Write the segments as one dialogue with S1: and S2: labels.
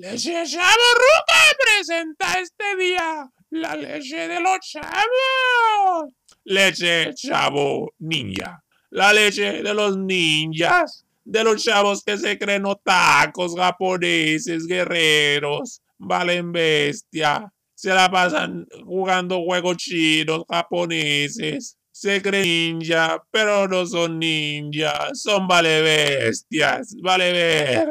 S1: Leche Chaborruca presenta este día la leche de los chavos. Leche Chavo Ninja. La leche de los ninjas. De los chavos que se creen otacos, japoneses, guerreros. Valen bestia. Se la pasan jugando juegos chinos, japoneses. Se creen ninja, pero no son ninjas. Son vale bestias. Vale ver.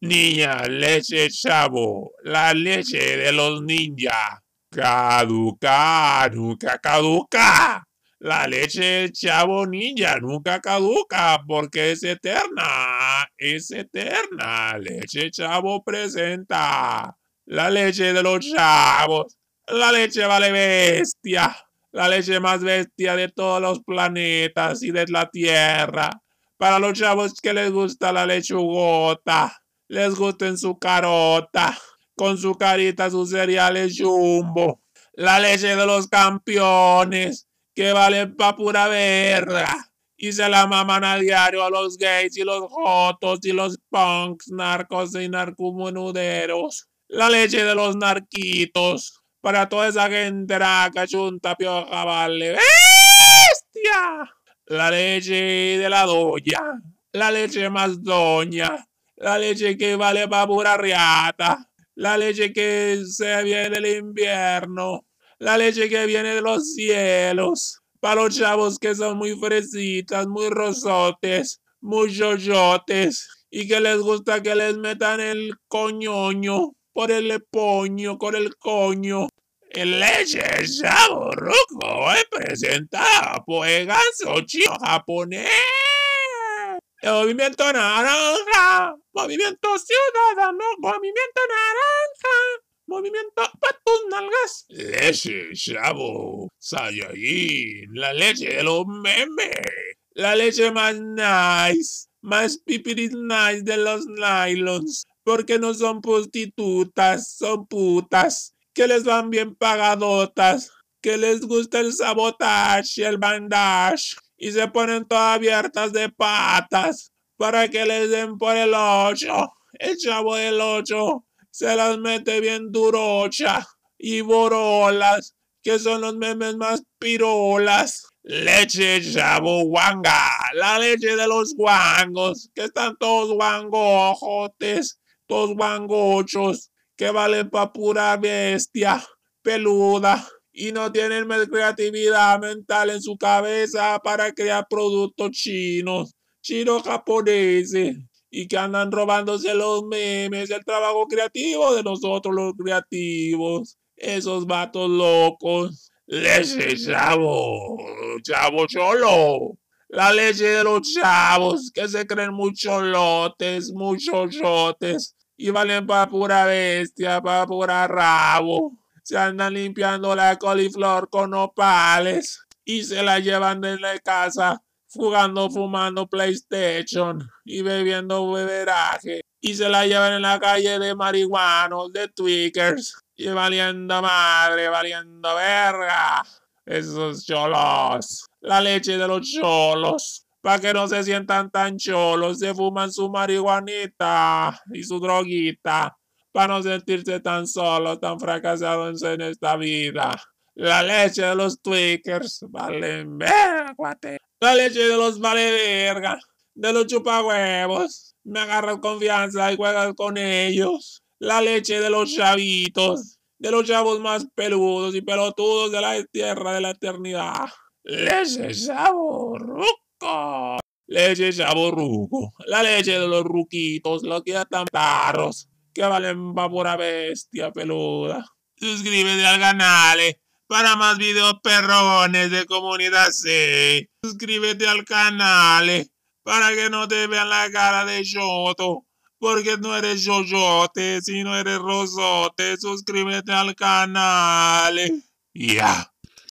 S1: Niña, leche chavo, la leche de los ninjas. Caduca, nunca caduca. La leche chavo ninja nunca caduca porque es eterna, es eterna. Leche chavo presenta. La leche de los chavos. La leche vale bestia. La leche más bestia de todos los planetas y de la Tierra. Para los chavos que les gusta la lechugota les gusten su carota, con su carita sus cereales jumbo, la leche de los campeones, que valen pa' pura verga, y se la maman a diario a los gays y los jotos y los punks, narcos y narcomonuderos, la leche de los narquitos, para toda esa gente raca, chunta, pioja, vale, bestia, la leche de la doña, la leche más doña, la leche que vale para pura riata, la leche que se viene del invierno, la leche que viene de los cielos, para los chavos que son muy fresitas, muy rosotes, muy yoyotes, y que les gusta que les metan el coñoño por el poño, con el coño. El leche rojo es presentado por el ganso chino japonés. Movimiento naranja, movimiento ciudadano, movimiento naranja, movimiento patus nalgas. Leche, chavo, Saiyajin, la leche de los memes, la leche más nice, más pipiris nice de los nylons, porque no son prostitutas, son putas, que les van bien pagadotas, que les gusta el sabotaje, el bandage y se ponen todas abiertas de patas para que les den por el ocho. El chavo del ocho se las mete bien durocha y borolas, que son los memes más pirolas. Leche chavo guanga, la leche de los guangos, que están todos guangojotes, todos guangochos, que valen pa' pura bestia, peluda y no tienen creatividad mental en su cabeza para crear productos chinos, chinos japoneses, y que andan robándose los memes, el trabajo creativo de nosotros los creativos. Esos vatos locos. Leche, chavo, chavo cholo. La leche de los chavos que se creen muchos lotes, muchos lotes y valen para pura bestia, para pura rabo se andan limpiando la coliflor con opales y se la llevan de la casa jugando, fumando PlayStation y bebiendo beberaje y se la llevan en la calle de marihuanos, de tweakers y valiendo madre, valiendo verga. Esos cholos. La leche de los cholos. Para que no se sientan tan cholos, se fuman su marihuanita y su droguita para no sentirse tan solo, tan fracasado en esta vida. La leche de los tweakers vale verga, La leche de los vale verga, de los chupahuevos. Me agarras confianza y juegas con ellos. La leche de los chavitos, de los chavos más peludos y pelotudos de la tierra de la eternidad. Leche chaborruco. Leche chaborruco. La leche de los ruquitos, los que ya están tarros que valen va pura bestia peluda. Suscríbete al canal eh, para más videos perrones de comunidad C. Suscríbete al canal eh, para que no te vean la cara de Yoto. Porque no eres yoyote, si no eres rosote, suscríbete al canal. Eh. Ya.